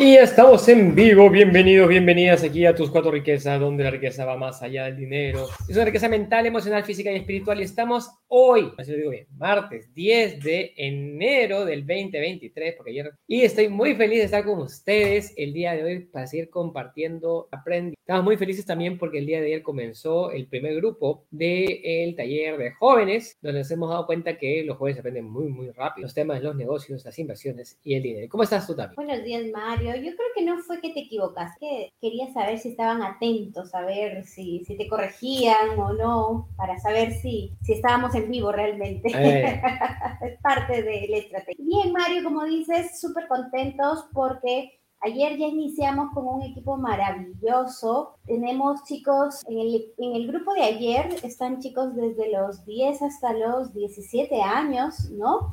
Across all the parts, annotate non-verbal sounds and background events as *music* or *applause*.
Y estamos en vivo, bienvenidos, bienvenidas aquí a Tus Cuatro Riquezas, donde la riqueza va más allá del dinero. Es una riqueza mental, emocional, física y espiritual. Y estamos hoy, así lo digo bien, martes 10 de enero del 2023, porque ayer... Y estoy muy feliz de estar con ustedes el día de hoy para seguir compartiendo aprendizaje. Estamos muy felices también porque el día de ayer comenzó el primer grupo del taller de jóvenes, donde nos hemos dado cuenta que los jóvenes aprenden muy, muy rápido los temas de los negocios, las inversiones y el dinero. ¿Cómo estás tú también? Buenos días, Mario yo creo que no fue que te equivocaste, que quería saber si estaban atentos, a ver si, si te corregían o no, para saber si, si estábamos vivo realmente. Eh. *laughs* es parte de la estrategia. Bien, Mario, como dices, súper contentos porque Ayer ya iniciamos con un equipo maravilloso. Tenemos chicos, en el, en el, grupo de ayer están chicos desde los 10 hasta los 17 años, ¿no?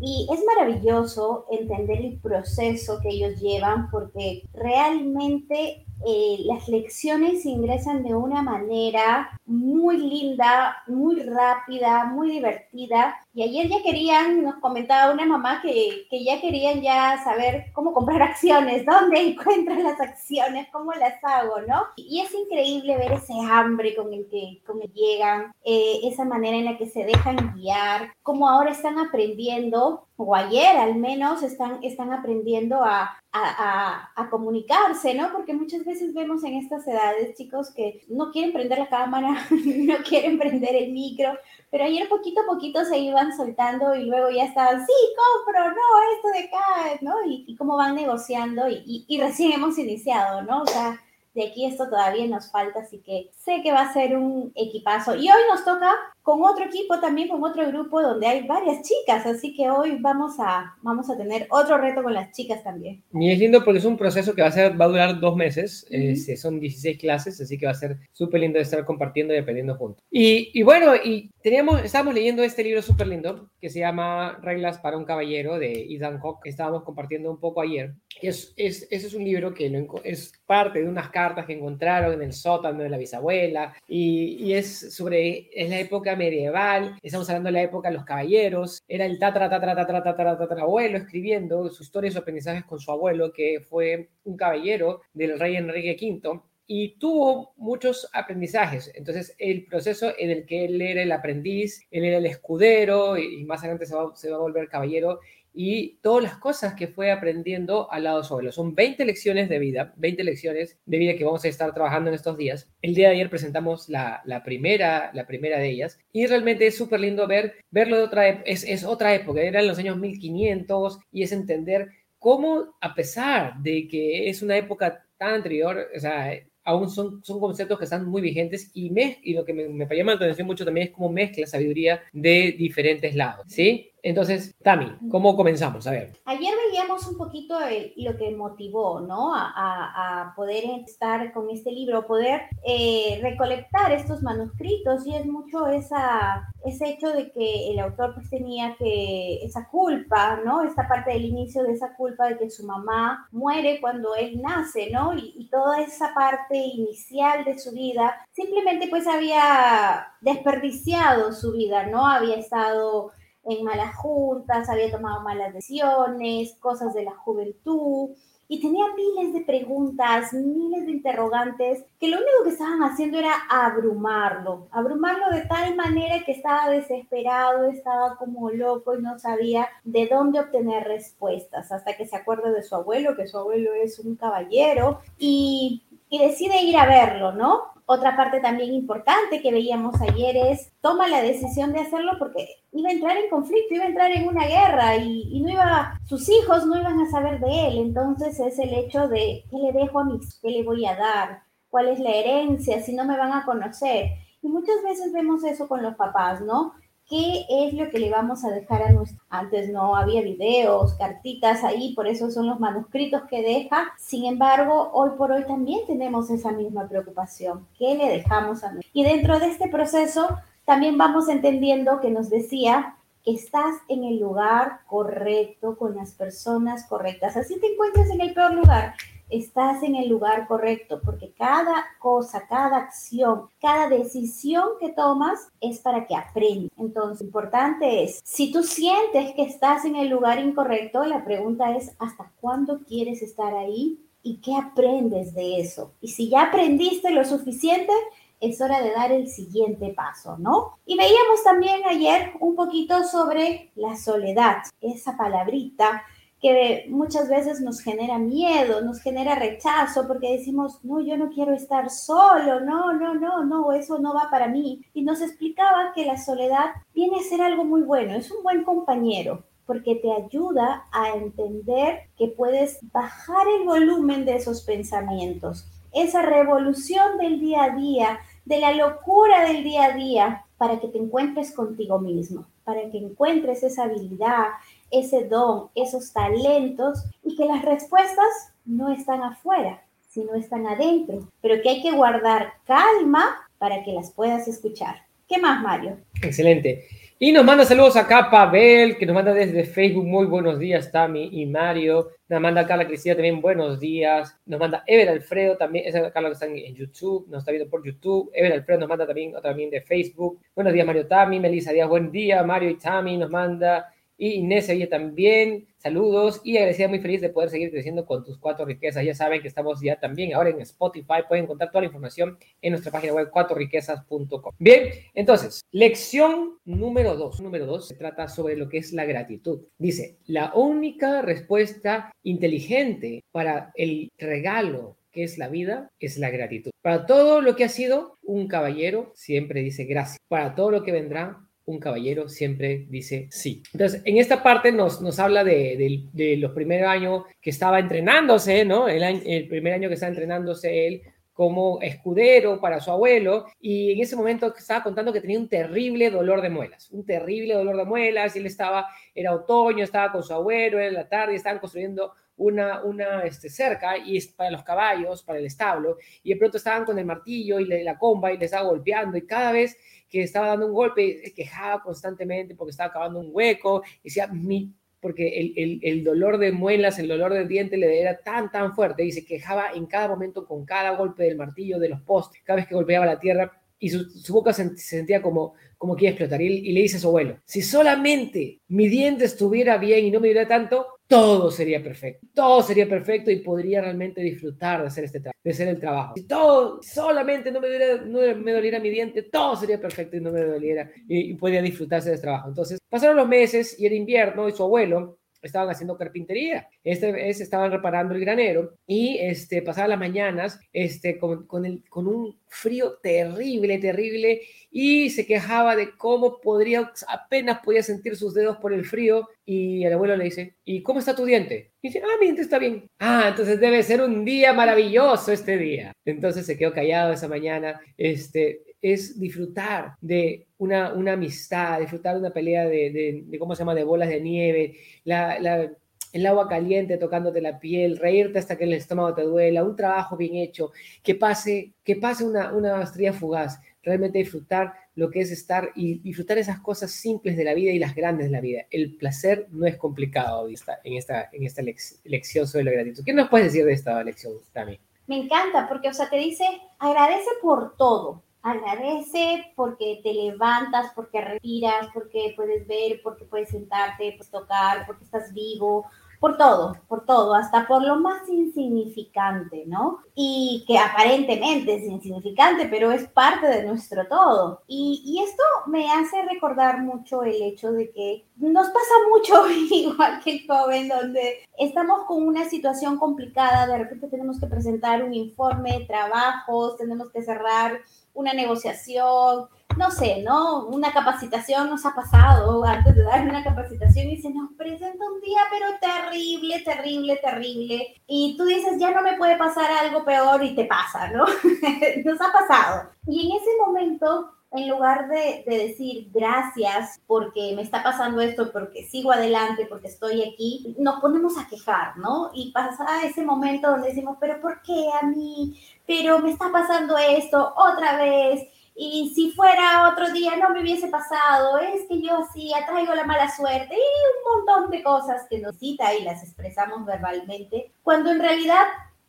Y es maravilloso entender el proceso que ellos llevan porque realmente eh, las lecciones ingresan de una manera muy linda, muy rápida, muy divertida. Y ayer ya querían, nos comentaba una mamá que, que ya querían ya saber cómo comprar *laughs* acciones, dónde encuentran las acciones, cómo las hago, ¿no? Y es increíble ver ese hambre con el que, con el que llegan, eh, esa manera en la que se dejan guiar, cómo ahora están aprendiendo, o ayer al menos están, están aprendiendo a, a, a, comunicarse, ¿no? Porque muchas veces vemos en estas edades chicos que no quieren prender la cámara, *laughs* no quieren prender el micro, pero ayer poquito a poquito se iban soltando y luego ya estaban, sí, compro, no, esto de acá, ¿no? Y, y cómo van negociando y, y, y recién hemos iniciado, ¿no? O sea, de aquí esto todavía nos falta, así que sé que va a ser un equipazo. Y hoy nos toca con otro equipo también, con otro grupo donde hay varias chicas, así que hoy vamos a, vamos a tener otro reto con las chicas también. Y es lindo porque es un proceso que va a, ser, va a durar dos meses, uh -huh. son 16 clases, así que va a ser súper lindo estar compartiendo y aprendiendo juntos. Y, y bueno, y teníamos, estábamos leyendo este libro súper lindo que se llama Reglas para un Caballero de Ethan Hawke, que estábamos compartiendo un poco ayer. Es, es, ese es un libro que es parte de unas cartas que encontraron en el sótano de la bisabuela y, es sobre, es la época medieval, estamos hablando de la época de los caballeros, era el tatara, tatara, tatara, tatara, tatara abuelo escribiendo su historia y sus aprendizajes con su abuelo, que fue un caballero del rey Enrique V, y tuvo muchos aprendizajes. Entonces, el proceso en el que él era el aprendiz, él era el escudero y más adelante se va, se va a volver caballero y todas las cosas que fue aprendiendo al lado abuelo. Son 20 lecciones de vida, 20 lecciones de vida que vamos a estar trabajando en estos días. El día de ayer presentamos la, la primera, la primera de ellas y realmente es súper lindo ver, verlo de otra es, es otra época, eran los años 1500 y es entender cómo a pesar de que es una época tan anterior, o sea, aún son, son conceptos que están muy vigentes y, me, y lo que me, me llama la atención mucho también es cómo mezcla sabiduría de diferentes lados, ¿sí? Entonces, Tami, ¿cómo comenzamos? A ver. Ayer veíamos un poquito el, lo que motivó, ¿no? A, a, a, poder estar con este libro, poder eh, recolectar estos manuscritos y es mucho esa, ese hecho de que el autor pues tenía que, esa culpa, ¿no? Esta parte del inicio de esa culpa de que su mamá muere cuando él nace, ¿no? Y, y toda esa parte inicial de su vida, simplemente pues había desperdiciado su vida, ¿no? Había estado en malas juntas, había tomado malas decisiones, cosas de la juventud, y tenía miles de preguntas, miles de interrogantes, que lo único que estaban haciendo era abrumarlo, abrumarlo de tal manera que estaba desesperado, estaba como loco y no sabía de dónde obtener respuestas, hasta que se acuerda de su abuelo, que su abuelo es un caballero, y, y decide ir a verlo, ¿no? Otra parte también importante que veíamos ayer es toma la decisión de hacerlo porque iba a entrar en conflicto, iba a entrar en una guerra y, y, no iba, sus hijos no iban a saber de él. Entonces es el hecho de qué le dejo a mis, qué le voy a dar, cuál es la herencia, si no me van a conocer. Y muchas veces vemos eso con los papás, ¿no? Qué es lo que le vamos a dejar a nuestro... Antes no había videos, cartitas ahí, por eso son los manuscritos que deja. Sin embargo, hoy por hoy también tenemos esa misma preocupación. ¿Qué le dejamos a nuestro... Y dentro de este proceso también vamos entendiendo que nos decía que estás en el lugar correcto, con las personas correctas. Así te encuentres en el peor lugar. Estás en el lugar correcto, porque cada cosa, cada acción, cada decisión que tomas es para que aprendas. Entonces, importante es, si tú sientes que estás en el lugar incorrecto, la pregunta es, ¿hasta cuándo quieres estar ahí? ¿Y qué aprendes de eso? Y si ya aprendiste lo suficiente, es hora de dar el siguiente paso, ¿no? Y veíamos también ayer un poquito sobre la soledad, esa palabrita que muchas veces nos genera miedo, nos genera rechazo, porque decimos, no, yo no quiero estar solo, no, no, no, no, eso no va para mí. Y nos explicaba que la soledad viene a ser algo muy bueno, es un buen compañero, porque te ayuda a entender que puedes bajar el volumen de esos pensamientos, esa revolución del día a día, de la locura del día a día, para que te encuentres contigo mismo, para que encuentres esa habilidad, ese don, esos talentos y que las respuestas no están afuera, sino están adentro, pero que hay que guardar calma para que las puedas escuchar. ¿Qué más, Mario? Excelente. Y nos manda saludos acá Pavel, que nos manda desde Facebook. Muy buenos días, Tami y Mario. Nos manda Carla Cristina también buenos días. Nos manda Ever Alfredo también. Esa es Carla que está en YouTube. Nos está viendo por YouTube. Ever Alfredo nos manda también, también de Facebook. Buenos días, Mario Tami. Melissa Díaz, buen día. Mario y Tami nos manda. Y Inés Sevilla también, saludos y agradecida, muy feliz de poder seguir creciendo con tus cuatro riquezas. Ya saben que estamos ya también ahora en Spotify, pueden encontrar toda la información en nuestra página web cuatroriquezas.com. Bien, entonces, lección número dos. Número dos se trata sobre lo que es la gratitud. Dice, la única respuesta inteligente para el regalo que es la vida, es la gratitud. Para todo lo que ha sido, un caballero siempre dice gracias. Para todo lo que vendrá, un caballero siempre dice sí. Entonces, en esta parte nos, habla de, los primeros años que estaba entrenándose, ¿no? El, el primer año que estaba entrenándose él como escudero para su abuelo y en ese momento estaba contando que tenía un terrible dolor de muelas, un terrible dolor de muelas, y él estaba, era otoño, estaba con su abuelo, era la tarde, estaban construyendo una, una este, cerca y es para los caballos, para el establo, y de pronto estaban con el martillo y la comba y le estaba golpeando y cada vez que estaba dando un golpe, quejaba constantemente porque estaba acabando un hueco, decía, mi, porque el, el, dolor de muelas, el dolor del diente le era tan, tan fuerte y se quejaba en cada momento con cada golpe del martillo, de los postes, cada vez que golpeaba la tierra y su, boca se, sentía como, como que explotar. Y, le dice a su abuelo, si solamente mi diente estuviera bien y no me diera tanto, todo sería perfecto. Todo sería perfecto y podría realmente disfrutar de hacer este de el trabajo. Si todo, solamente no me, doliera, no me doliera mi diente, todo sería perfecto y no me doliera y, y podría disfrutarse de este trabajo. Entonces, pasaron los meses y el invierno y su abuelo estaban haciendo carpintería. Este vez estaban reparando el granero y este, pasaban las mañanas este, con, con, el, con un frío terrible, terrible y se quejaba de cómo podría, apenas podía sentir sus dedos por el frío y el abuelo le dice, ¿y cómo está tu diente? Y dice, ah, mi diente está bien. Ah, entonces debe ser un día maravilloso este día. Entonces se quedó callado esa mañana, este, es disfrutar de una, una amistad, disfrutar de una pelea de, de, ¿cómo se llama?, de bolas de nieve, la, la, el agua caliente tocándote la piel, reírte hasta que el estómago te duela, un trabajo bien hecho, que pase, que pase una, una estrella fugaz, realmente disfrutar lo que es estar y disfrutar esas cosas simples de la vida y las grandes de la vida. El placer no es complicado en esta, en esta lección sobre la gratitud. ¿Qué nos puedes decir de esta lección también? Me encanta porque, o sea, te dice, agradece por todo, agradece porque te levantas, porque respiras, porque puedes ver, porque puedes sentarte, puedes tocar, porque estás vivo, por todo, por todo, hasta por lo más insignificante, ¿no? Y que aparentemente es insignificante, pero es parte de nuestro todo. Y, y, esto me hace recordar mucho el hecho de que nos pasa mucho, *laughs* igual que el joven, donde estamos con una situación complicada, de repente tenemos que presentar un informe, trabajos, tenemos que cerrar una negociación, no sé, ¿no? Una capacitación nos ha pasado antes de dar una capacitación y se nos presenta un día, pero terrible, terrible, terrible. Y tú dices, ya no me puede pasar algo peor y te pasa, ¿no? *laughs* nos ha pasado. Y en ese momento en lugar de, de, decir gracias porque me está pasando esto, porque sigo adelante, porque estoy aquí, nos ponemos a quejar, ¿no? Y pasa ese momento donde decimos, pero ¿por qué a mí? pero me está pasando esto otra vez. Y si fuera otro día no me hubiese pasado, es que yo así atraigo la mala suerte y un montón de cosas que nos cita y las expresamos verbalmente, cuando en realidad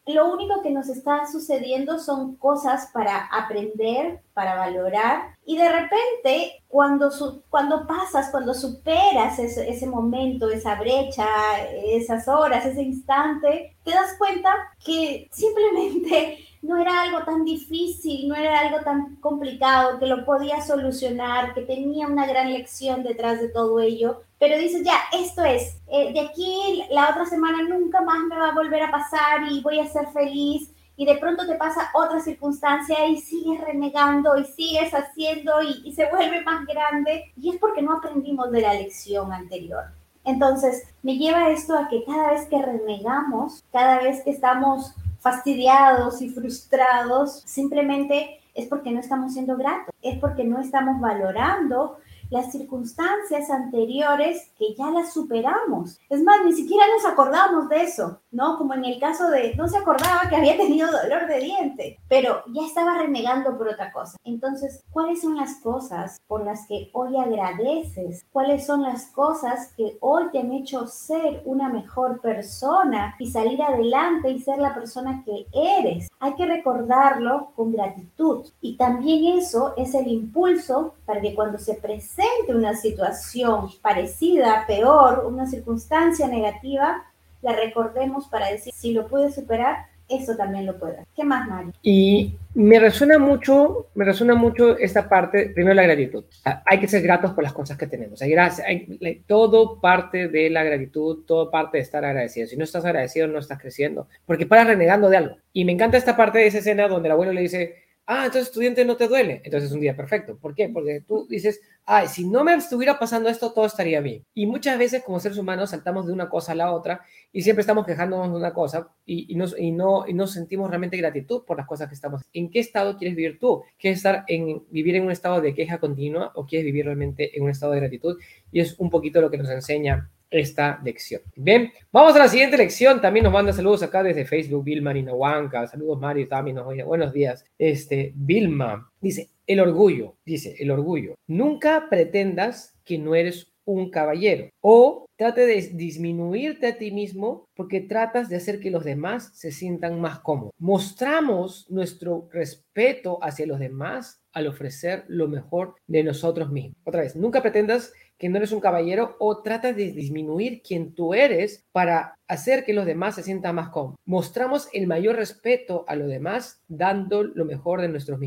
lo único que nos está sucediendo son cosas para aprender, para valorar. Y de repente, cuando, cuando pasas, cuando superas ese, ese, momento, esa brecha, esas horas, ese instante, te das cuenta que simplemente no era algo tan difícil, no era algo tan complicado, que lo podía solucionar, que tenía una gran lección detrás de todo ello. Pero dices, ya, esto es, eh, de aquí la otra semana nunca más me va a volver a pasar y voy a ser feliz. Y de pronto te pasa otra circunstancia y sigues renegando y sigues haciendo y, y se vuelve más grande. Y es porque no aprendimos de la lección anterior. Entonces, me lleva esto a que cada vez que renegamos, cada vez que estamos fastidiados y frustrados, simplemente es porque no estamos siendo gratos, es porque no estamos valorando las circunstancias anteriores que ya las superamos. Es más, ni siquiera nos acordamos de eso, ¿no? Como en el caso de, no se acordaba que había tenido dolor de diente, pero ya estaba renegando por otra cosa. Entonces, ¿cuáles son las cosas por las que hoy agradeces? ¿Cuáles son las cosas que hoy te han hecho ser una mejor persona y salir adelante y ser la persona que eres? Hay que recordarlo con gratitud. Y también eso es el impulso para que cuando se presente una situación parecida, peor, una circunstancia negativa, la recordemos para decir, si lo puede superar, eso también lo puede. ¿Qué más, Mario? Y me resuena mucho, me resuena mucho esta parte, primero la gratitud. Ah, hay que ser gratos por las cosas que tenemos. Hay hay, todo parte de la gratitud, todo parte de estar agradecido. Si no estás agradecido, no estás creciendo, porque paras renegando de algo. Y me encanta esta parte de esa escena donde el abuelo le dice, Ah, entonces estudiante no te duele. Entonces es un día perfecto. ¿Por qué? Porque tú dices, ay, si no me estuviera pasando esto, todo estaría bien. Y muchas veces como seres humanos saltamos de una cosa a la otra y siempre estamos quejándonos de una cosa y, nos, y, no, y no sentimos realmente gratitud por las cosas que estamos. ¿En qué estado quieres vivir tú? ¿Quieres estar en, vivir en un estado de queja continua o quieres vivir realmente en un estado de gratitud? Y es un poquito lo que nos enseña esta lección. Bien, vamos a la siguiente lección. También nos manda saludos acá desde Facebook, Vilma Ninahuanca. Saludos, Mario, también. Buenos días. Este, Vilma dice, el orgullo, dice, el orgullo. Nunca pretendas que no eres un caballero o trate de disminuirte a ti mismo porque tratas de hacer que los demás se sientan más cómodos. Mostramos nuestro respeto hacia los demás al ofrecer lo mejor de nosotros mismos. Otra vez, nunca pretendas que no eres un caballero o trata de disminuir quien tú eres para hacer que los demás se sientan más cómodos. Mostramos el mayor respeto a los demás dando lo mejor de nosotros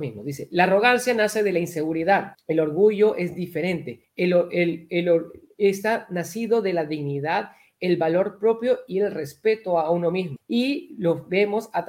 mismos. Dice, la arrogancia nace de la inseguridad, el orgullo es diferente, el, el, está nacido de la dignidad el valor propio y el respeto a uno mismo. Y lo vemos, a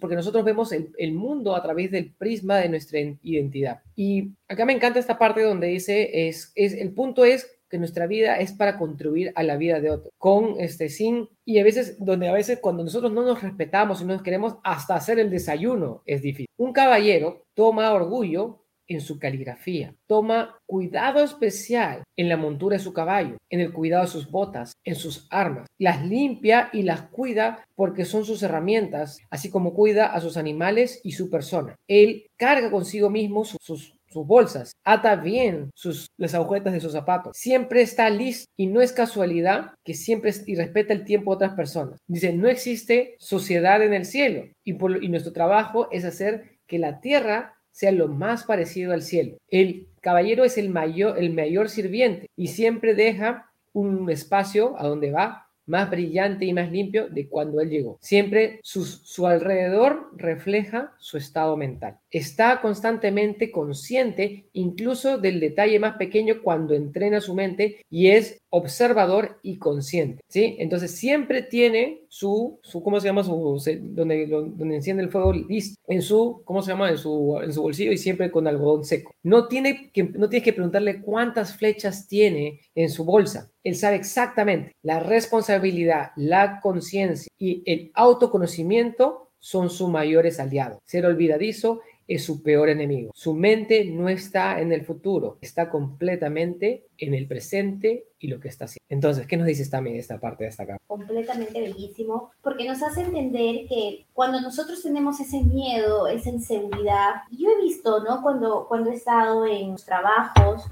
porque nosotros vemos el, mundo a través del prisma de nuestra identidad. Y acá me encanta esta parte donde dice, es, es el punto es que nuestra vida es para contribuir a la vida de otro, con este sin y a veces donde a veces cuando nosotros no nos respetamos y no nos queremos hasta hacer el desayuno es difícil. Un caballero toma orgullo en su caligrafía. Toma cuidado especial en la montura de su caballo, en el cuidado de sus botas, en sus armas. Las limpia y las cuida porque son sus herramientas, así como cuida a sus animales y su persona. Él carga consigo mismo sus, bolsas, ata bien sus, las agujetas de sus zapatos, siempre está listo y no es casualidad que siempre y respeta el tiempo de otras personas. Dice, no existe sociedad en el cielo y, y nuestro trabajo es hacer que la tierra sea lo más parecido al cielo. El caballero es el mayor, el mayor sirviente y siempre deja un espacio a donde va más brillante y más limpio de cuando él llegó. Siempre su, alrededor refleja su estado mental. Está constantemente consciente incluso del detalle más pequeño cuando entrena su mente y es observador y consciente, ¿sí? Entonces siempre tiene su, su ¿cómo se llama? Su, donde, donde enciende el fuego listo, en su, ¿cómo se llama? En su, en su bolsillo y siempre con algodón seco. No, tiene que, no tienes que preguntarle cuántas flechas tiene en su bolsa. Él sabe exactamente. La responsabilidad, la conciencia y el autoconocimiento son sus mayores aliados. Ser olvidadizo es su peor enemigo. Su mente no está en el futuro, está completamente en el presente y lo que está haciendo. Entonces, ¿qué nos dices también esta parte de esta acá? Completamente bellísimo, porque nos hace entender que cuando nosotros tenemos ese miedo, esa inseguridad, yo he visto, ¿no? Cuando, cuando he estado en los trabajos,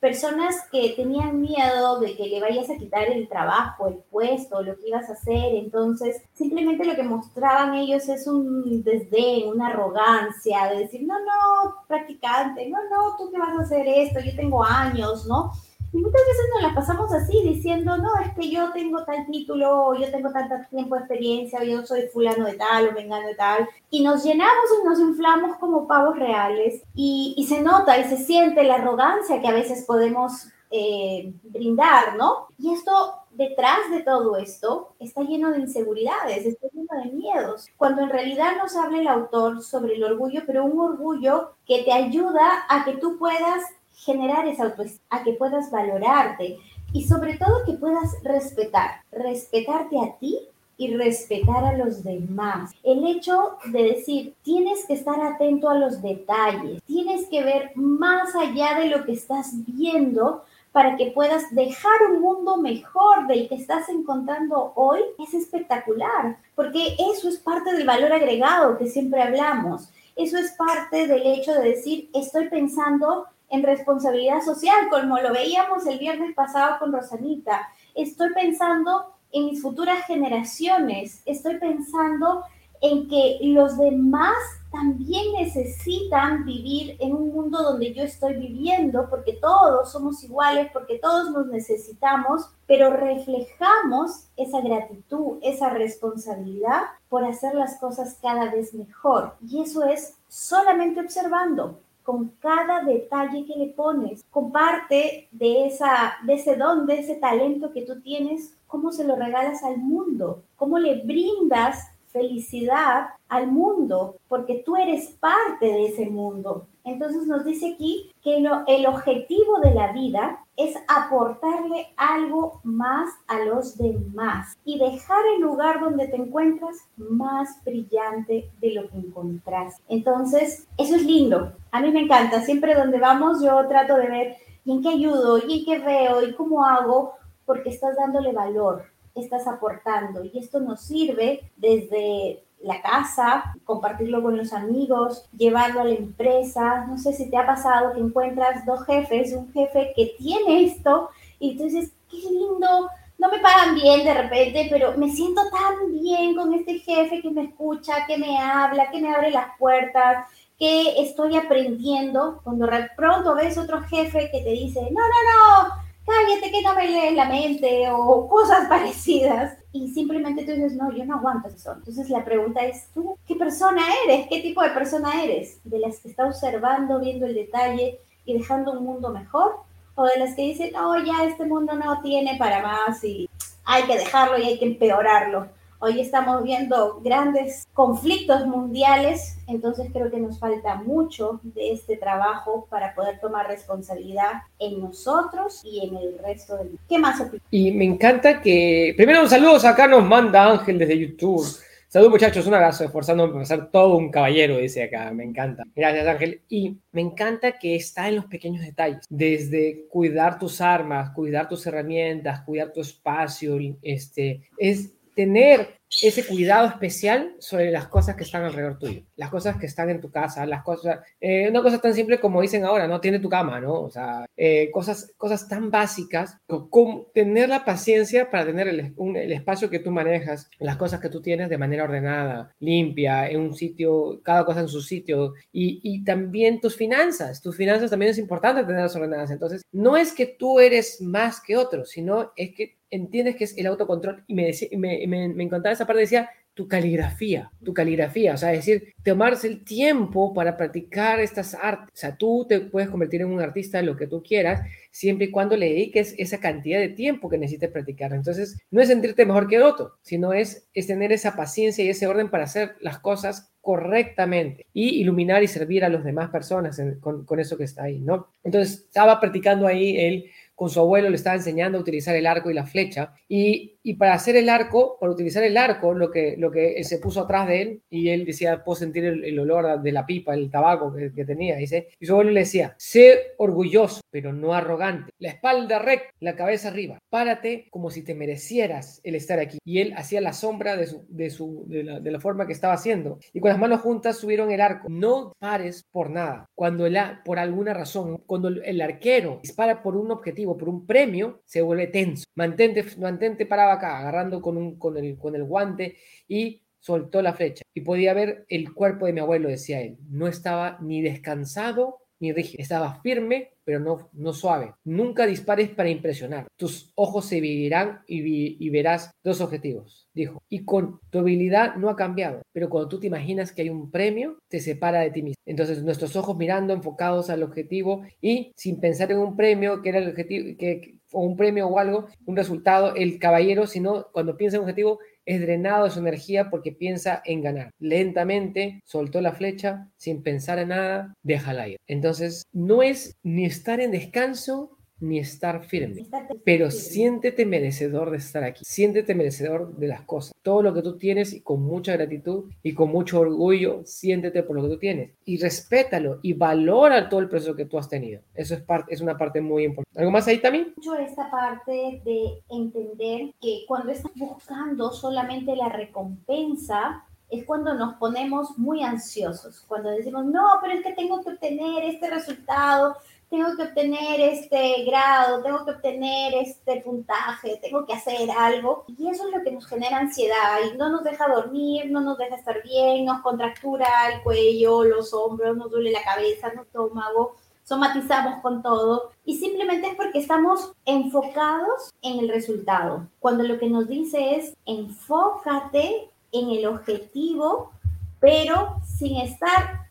personas que tenían miedo de que le vayas a quitar el trabajo, el puesto, lo que ibas a hacer. Entonces, simplemente lo que mostraban ellos es un desdén, una arrogancia de decir, no, no, practicante, no, no, tú qué vas a hacer esto, yo tengo años, ¿no? Y muchas veces nos la pasamos así, diciendo, no, es que yo tengo tal título, o yo tengo tanto tiempo de experiencia, o yo soy fulano de tal, o vengano de tal. Y nos llenamos y nos inflamos como pavos reales. Y, y se nota y se siente la arrogancia que a veces podemos eh, brindar, ¿no? Y esto, detrás de todo esto, está lleno de inseguridades, está lleno de miedos, cuando en realidad nos habla el autor sobre el orgullo, pero un orgullo que te ayuda a que tú puedas generar esa autoestima, a que puedas valorarte y sobre todo que puedas respetar, respetarte a ti y respetar a los demás. El hecho de decir, tienes que estar atento a los detalles, tienes que ver más allá de lo que estás viendo para que puedas dejar un mundo mejor del que estás encontrando hoy, es espectacular, porque eso es parte del valor agregado que siempre hablamos. Eso es parte del hecho de decir, estoy pensando en responsabilidad social, como lo veíamos el viernes pasado con Rosanita. Estoy pensando en mis futuras generaciones, estoy pensando en que los demás también necesitan vivir en un mundo donde yo estoy viviendo, porque todos somos iguales, porque todos nos necesitamos, pero reflejamos esa gratitud, esa responsabilidad por hacer las cosas cada vez mejor. Y eso es solamente observando, con cada detalle que le pones. Comparte de, esa, de ese don, de ese talento que tú tienes, cómo se lo regalas al mundo, cómo le brindas felicidad al mundo, porque tú eres parte de ese mundo. Entonces nos dice aquí que el objetivo de la vida es aportarle algo más a los demás y dejar el lugar donde te encuentras más brillante de lo que encontrás. Entonces, eso es lindo. A mí me encanta. Siempre donde vamos yo trato de ver en qué ayudo y en qué veo y cómo hago porque estás dándole valor, estás aportando y esto nos sirve desde la casa, compartirlo con los amigos, llevarlo a la empresa. No sé si te ha pasado que encuentras dos jefes, un jefe que tiene esto y dices, qué lindo, no me pagan bien de repente, pero me siento tan bien con este jefe que me escucha, que me habla, que me abre las puertas, que estoy aprendiendo. Cuando pronto ves otro jefe que te dice, no, no, no, cállate que no me lees la mente o cosas *laughs* parecidas. Y simplemente tú dices, no, yo no aguanto eso. Entonces la pregunta es, ¿tú qué persona eres? ¿Qué tipo de persona eres? ¿De las que está observando, viendo el detalle y dejando un mundo mejor? ¿O de las que dicen, no, ya este mundo no tiene para más y hay que dejarlo y hay que empeorarlo? Hoy estamos viendo grandes conflictos mundiales, entonces creo que nos falta mucho de este trabajo para poder tomar responsabilidad en nosotros y en el resto del mundo. ¿Qué más opinas? Y me encanta que, primero un saludo acá nos manda Ángel desde YouTube. Saludos muchachos, un abrazo, esforzándome por ser todo un caballero, dice acá, me encanta. Gracias Ángel. Y me encanta que está en los pequeños detalles, desde cuidar tus armas, cuidar tus herramientas, cuidar tu espacio, este, es tener ese cuidado especial sobre las cosas que están alrededor tuyo, las cosas que están en tu casa, las cosas, eh, una cosa tan simple como dicen ahora, ¿no? Tiene tu cama, ¿no? O sea, eh, cosas, cosas tan básicas como tener la paciencia para tener el, el, espacio que tú manejas, las cosas que tú tienes de manera ordenada, limpia, en un sitio, cada cosa en su sitio, y, y también tus finanzas, tus finanzas también es importante tenerlas ordenadas, entonces, no es que tú eres más que otro, sino es que entiendes que es el autocontrol. Y me, me, me, me encantaba esa parte, decía, tu caligrafía, tu caligrafía, o sea, es decir, tomarse el tiempo para practicar estas artes. O sea, tú te puedes convertir en un artista lo que tú quieras, siempre y cuando le dediques esa cantidad de tiempo que necesites practicar. Entonces, no es sentirte mejor que el otro, sino es, es tener esa paciencia y ese orden para hacer las cosas correctamente y iluminar y servir a las demás personas con, con eso que está ahí, ¿no? Entonces, estaba practicando ahí el con su abuelo le estaba enseñando a utilizar el arco y la flecha. Y, y para hacer el arco, para utilizar el arco, lo que, lo que se puso atrás de él y él decía, puedo sentir el, olor de la pipa, el tabaco que, que, tenía. Dice, y su abuelo le decía, sé orgulloso, pero no arrogante. La espalda recta, la cabeza arriba. Párate como si te merecieras el estar aquí. Y él hacía la sombra de, su, de, su, de, la, de la forma que estaba haciendo. Y con las manos juntas subieron el arco. No pares por nada. Cuando el, por alguna razón, cuando el arquero dispara por un objetivo, por un premio, se vuelve tenso. Mantente, mantente acá, agarrando con, el, guante y soltó la flecha. Y podía ver el cuerpo de mi abuelo, decía él. No estaba ni descansado ni rígido. Estaba firme, pero no, suave. Nunca dispares para impresionar. Tus ojos se dividirán y, y, verás dos objetivos, dijo. Y con tu habilidad no ha cambiado, pero cuando tú te imaginas que hay un premio, te separa de ti mismo. Entonces, nuestros ojos mirando enfocados al objetivo y sin pensar en un premio que era el objetivo, que, o un premio o algo, un resultado, el caballero, sino cuando piensa en un objetivo, es drenado de su energía porque piensa en ganar. Lentamente soltó la flecha sin pensar en nada, déjala ir. Entonces, no es ni estar en descanso ni estar firme. Pero siéntete merecedor de estar aquí. Siéntete merecedor de las cosas. Todo lo que tú tienes y con mucha gratitud y con mucho orgullo, siéntete por lo que tú tienes. Y respétalo y valora todo el proceso que tú has tenido. Eso es, parte, es una parte muy importante. ¿Algo más ahí también? Mucho esta parte de entender que cuando estás buscando solamente la recompensa, es cuando nos ponemos muy ansiosos, cuando decimos, no, pero es que tengo que obtener este resultado, tengo que obtener este grado, tengo que obtener este puntaje, tengo que hacer algo. Y eso es lo que nos genera ansiedad y no nos deja dormir, no nos deja estar bien, nos contractura el cuello, los hombros, nos duele la cabeza, el estómago, somatizamos con todo. Y simplemente es porque estamos enfocados en el resultado. Cuando lo que nos dice es enfócate en el objetivo, pero sin estar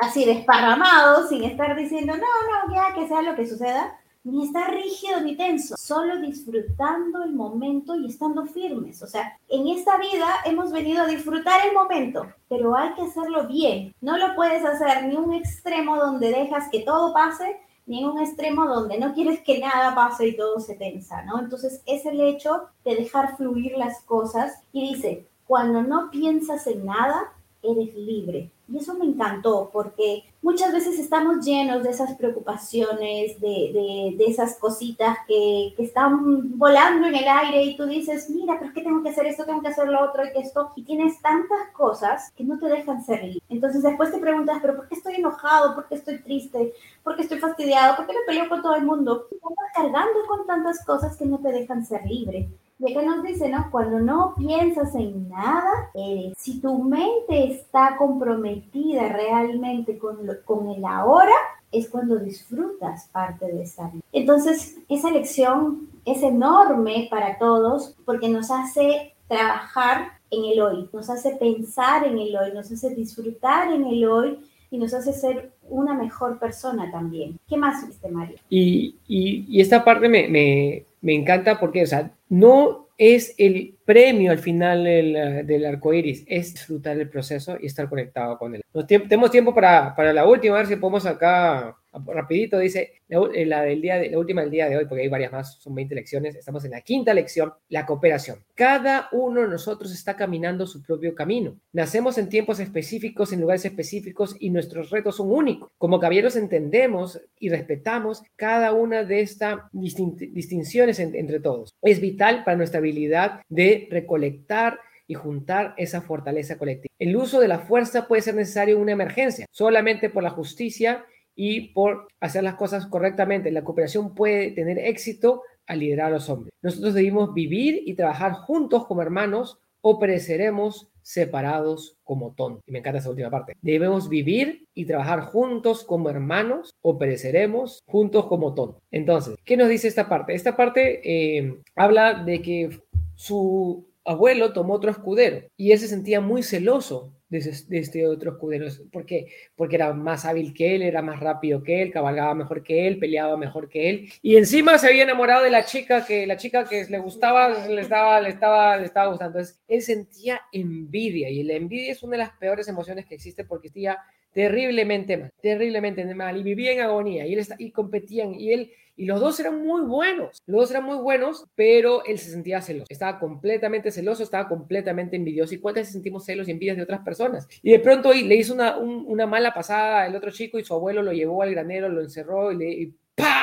así desparramado, sin estar diciendo, no, no, ya que sea lo que suceda, ni estar rígido ni tenso, solo disfrutando el momento y estando firmes. O sea, en esta vida hemos venido a disfrutar el momento, pero hay que hacerlo bien. No lo puedes hacer ni un extremo donde dejas que todo pase, ni en un extremo donde no quieres que nada pase y todo se tensa, ¿no? Entonces es el hecho de dejar fluir las cosas y dice, cuando no piensas en nada, eres libre. Y eso me encantó porque muchas veces estamos llenos de esas preocupaciones, de, de, esas cositas que, que, están volando en el aire y tú dices, mira, pero es que tengo que hacer esto, tengo que hacer lo otro y que esto. Y tienes tantas cosas que no te dejan ser libre. Entonces después te preguntas, pero ¿por qué estoy enojado? ¿Por qué estoy triste? ¿Por qué estoy fastidiado? ¿Por qué me peleo con todo el mundo? Estás cargando con tantas cosas que no te dejan ser libre. Y acá nos dice, ¿no? Cuando no piensas en nada, eh, si tu mente está comprometida realmente con, con el ahora, es cuando disfrutas parte de esa vida. Entonces, esa lección es enorme para todos porque nos hace trabajar en el hoy, nos hace pensar en el hoy, nos hace disfrutar en el hoy y nos hace ser una mejor persona también. ¿Qué más, este Mario? Y, y, esta parte me, me, me encanta porque, o sea, no es el premio al final del, del arco iris, es disfrutar el proceso y estar conectado con él. tenemos tiempo para, para la última, a ver si podemos acá rapidito, dice eh, la, del día de, la última del día de hoy, porque hay varias más, son 20 lecciones, estamos en la quinta lección, la cooperación. Cada uno de nosotros está caminando su propio camino. Nacemos en tiempos específicos, en lugares específicos y nuestros retos son únicos. Como caballeros entendemos y respetamos cada una de estas distinciones entre todos. Es vital para nuestra habilidad de recolectar y juntar esa fortaleza colectiva. El uso de la fuerza puede ser necesario en una emergencia, solamente por la justicia y por hacer las cosas correctamente. La cooperación puede tener éxito al liderar a los hombres. Nosotros debemos vivir y trabajar juntos como hermanos o pereceremos separados como tontos. Y me encanta esa última parte. Debemos vivir y trabajar juntos como hermanos o pereceremos juntos como tontos. Entonces, ¿qué nos dice esta parte? Esta parte eh, habla de que su abuelo tomó otro escudero y él se sentía muy celoso de, este otro escudero. ¿Por qué? Porque era más hábil que él, era más rápido que él, cabalgaba mejor que él, peleaba mejor que él. Y encima se había enamorado de la chica que la chica que le gustaba, le estaba, le estaba, le estaba gustando. Entonces, él sentía envidia y la envidia es una de las peores emociones que existe porque sentía terriblemente mal, terriblemente mal y vivía en agonía y él y competían y él y los dos eran muy buenos, los dos eran muy buenos, pero él se sentía celoso, estaba completamente celoso, estaba completamente envidioso. ¿Y cuántas sentimos celos y envidias de otras personas? Y de pronto le hizo una, mala pasada el otro chico y su abuelo lo llevó al granero, lo encerró y le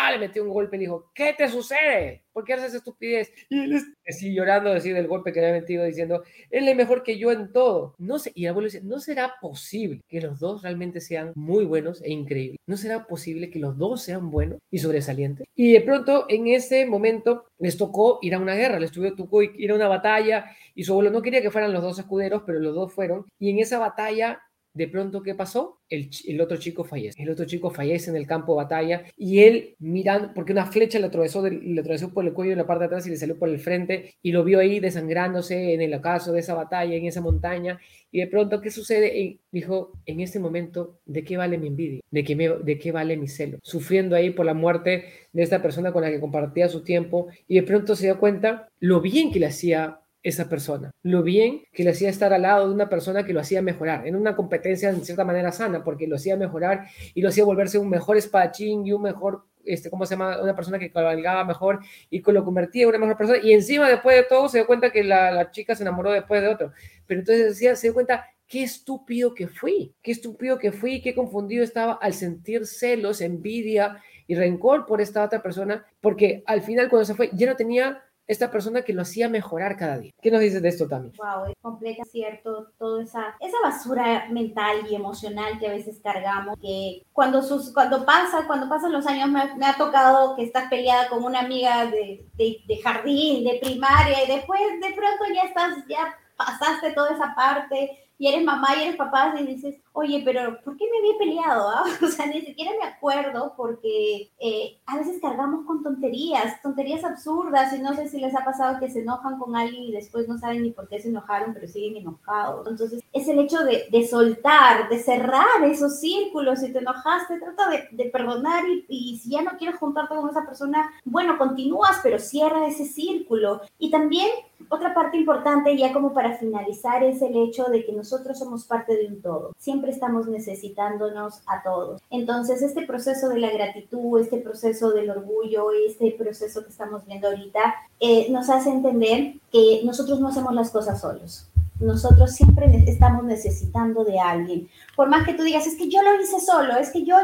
¡pah! le metió un golpe y le dijo, ¿qué te sucede? ¿Por qué haces estupidez? Y él así llorando así del golpe que le había metido diciendo, él es mejor que yo en todo. No sé, y el abuelo dice, ¿no será posible que los dos realmente sean muy buenos e increíbles? ¿No será posible que los dos sean buenos y sobresalientes? Y de pronto en ese momento les tocó ir a una guerra, les tocó ir a una batalla y su abuelo no quería que fueran los dos escuderos, pero los dos fueron. Y en esa batalla de pronto, ¿qué pasó? El, otro chico fallece. El otro chico fallece en el campo de batalla y él mirando, porque una flecha le atravesó, le atravesó por el cuello en la parte de atrás y le salió por el frente y lo vio ahí desangrándose en el ocaso de esa batalla, en esa montaña. Y de pronto, ¿qué sucede? Y dijo, en este momento, ¿de qué vale mi envidia? ¿De qué, me, ¿De qué vale mi celo? Sufriendo ahí por la muerte de esta persona con la que compartía su tiempo y de pronto se dio cuenta lo bien que le hacía esa persona, lo bien que le hacía estar al lado de una persona que lo hacía mejorar, en una competencia en cierta manera sana, porque lo hacía mejorar y lo hacía volverse un mejor espadachín y un mejor, este, ¿cómo se llama? Una persona que cabalgaba mejor y lo convertía en una mejor persona. Y encima, después de todo, se dio cuenta que la, la chica se enamoró después de otro. Pero entonces decía, se dio cuenta, qué estúpido que fui, qué estúpido que fui, qué confundido estaba al sentir celos, envidia y rencor por esta otra persona, porque al final cuando se fue ya no tenía esta persona que lo hacía mejorar cada día. ¿Qué nos dices de esto también? Wow, es completa, cierto, toda esa, esa basura mental y emocional que a veces cargamos, que cuando, sus, cuando pasa, cuando pasan los años me, ha tocado que estás peleada con una amiga de, de, de jardín, de primaria, y después de pronto ya estás, ya pasaste toda esa parte y eres mamá y eres papá y dices, oye, pero ¿por qué me había peleado? Ah? *laughs* O sea, ni siquiera me acuerdo porque eh, a veces cargamos con tonterías, tonterías absurdas y no sé si les ha pasado que se enojan con alguien y después no saben ni por qué se enojaron, pero siguen enojados. Entonces, es el hecho de, de soltar, de cerrar esos círculos. Si te enojaste, trata de, de perdonar y, y, si ya no quieres juntarte con esa persona, bueno, continúas, pero cierra ese círculo. Y también otra parte importante, ya como para finalizar, es el hecho de que nosotros somos parte de un todo. Siempre estamos necesitándonos a todos. Entonces, este proceso de la gratitud, este proceso del orgullo, este proceso que estamos viendo ahorita, eh, nos hace entender que nosotros no hacemos las cosas solos. Nosotros siempre estamos necesitando de alguien. Por más que tú digas, es que yo lo hice solo, es que yo,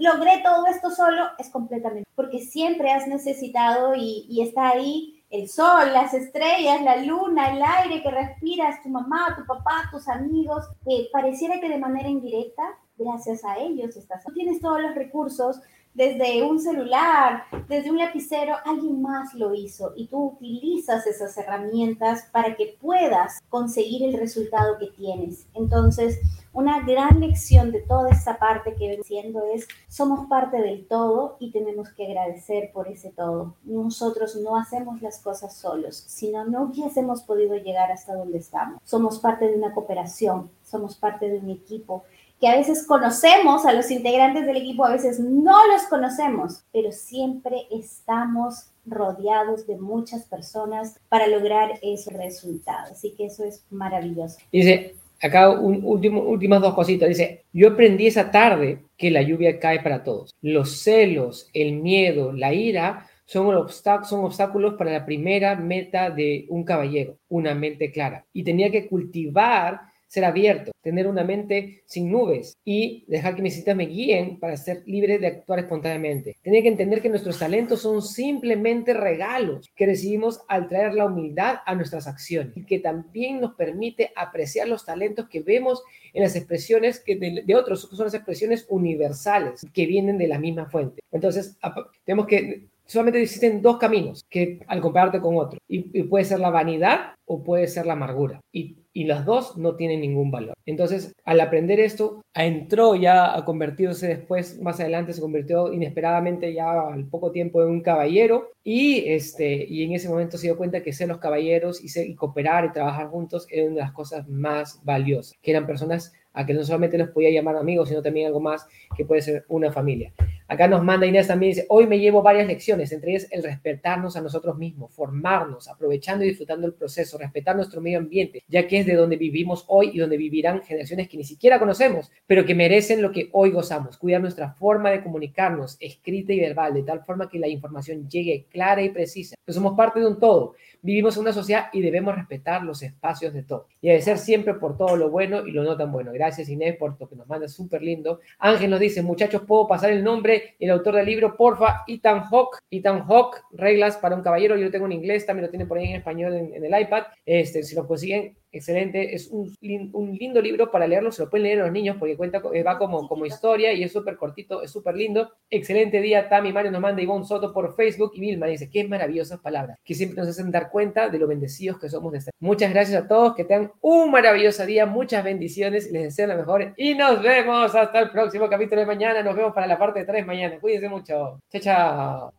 logré todo esto solo, es completamente. Porque siempre has necesitado y está ahí el sol, las estrellas, la luna, el aire que respiras, tu mamá, tu papá, tus amigos, que pareciera que de manera indirecta, gracias a ellos estás. Tienes todos los recursos, desde un celular, desde un lapicero, alguien más lo hizo y tú utilizas esas herramientas para que puedas conseguir el resultado que tienes. Entonces, una gran lección de toda esta parte que ven siendo es, somos parte del todo y tenemos que agradecer por ese todo. Nosotros no hacemos las cosas solos, sino no hubiésemos podido llegar hasta donde estamos. Somos parte de una cooperación, somos parte de un equipo que a veces conocemos a los integrantes del equipo, a veces no los conocemos, pero siempre estamos rodeados de muchas personas para lograr esos resultados. Así que eso es maravilloso. Dice, acá un, último, últimas dos cositas. Dice, yo aprendí esa tarde que la lluvia cae para todos. Los celos, el miedo, la ira son, son obstáculos para la primera meta de un caballero, una mente clara. Y tenía que cultivar ser abierto, tener una mente sin nubes y dejar que mis citas me guíen para ser libre de actuar espontáneamente. Tener que entender que nuestros talentos son simplemente regalos que recibimos al traer la humildad a nuestras acciones y que también nos permite apreciar los talentos que vemos en las expresiones que de, otros, son las expresiones universales que vienen de la misma fuente. Entonces, tenemos que solamente existen dos caminos que al compararte con otro. Y, y, puede ser la vanidad o puede ser la amargura. Y y las dos no tienen ningún valor. Entonces, al aprender esto, entró ya a convertirse después, más adelante se convirtió inesperadamente ya al poco tiempo en un caballero y, este, y en ese momento se dio cuenta que ser los caballeros y, ser, cooperar y trabajar juntos era una de las cosas más valiosas, que eran personas a que no solamente los podía llamar amigos, sino también algo más que puede ser una familia. Acá nos manda Inés también, dice, hoy me llevo varias lecciones, entre ellas el respetarnos a nosotros mismos, formarnos, aprovechando y disfrutando el proceso, respetar nuestro medio ambiente, ya que es de donde vivimos hoy y donde vivirán generaciones que ni siquiera conocemos, pero que merecen lo que hoy gozamos. Cuidar nuestra forma de comunicarnos, escrita y verbal, de tal forma que la información llegue clara y precisa. Pues somos parte de un todo. Vivimos en una sociedad y debemos respetar los espacios de todo. Y agradecer siempre por todo lo bueno y lo no tan bueno. Gracias Inés por lo que nos manda súper lindo. Ángel nos dice, muchachos, ¿puedo pasar el nombre y el autor del libro? Porfa, Ethan Hawk. Ethan Hawk, Reglas para un Caballero. Yo lo tengo en inglés, también lo tiene por ahí en español en, en el iPad. Este, si lo consiguen, excelente, es un, lindo libro para leerlo, se lo pueden leer a los niños porque cuenta, eh, va como, como historia y es súper cortito, es súper lindo. Excelente día, Tami Mario nos manda Ivonne Soto por Facebook y Vilma dice, qué maravillosas palabras, que siempre nos hacen dar cuenta de lo bendecidos que somos de estar. Muchas gracias a todos, que tengan un maravilloso día, muchas bendiciones, les deseo lo mejor y nos vemos hasta el próximo capítulo de mañana, nos vemos para la parte de 3 mañana, cuídense mucho, chao, chao.